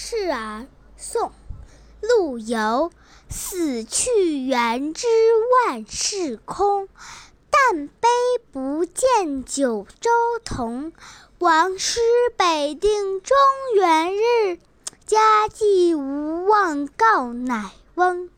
示儿宋陆游死去元知万事空但悲不见九州同王师北定中原日家祭无忘告乃翁。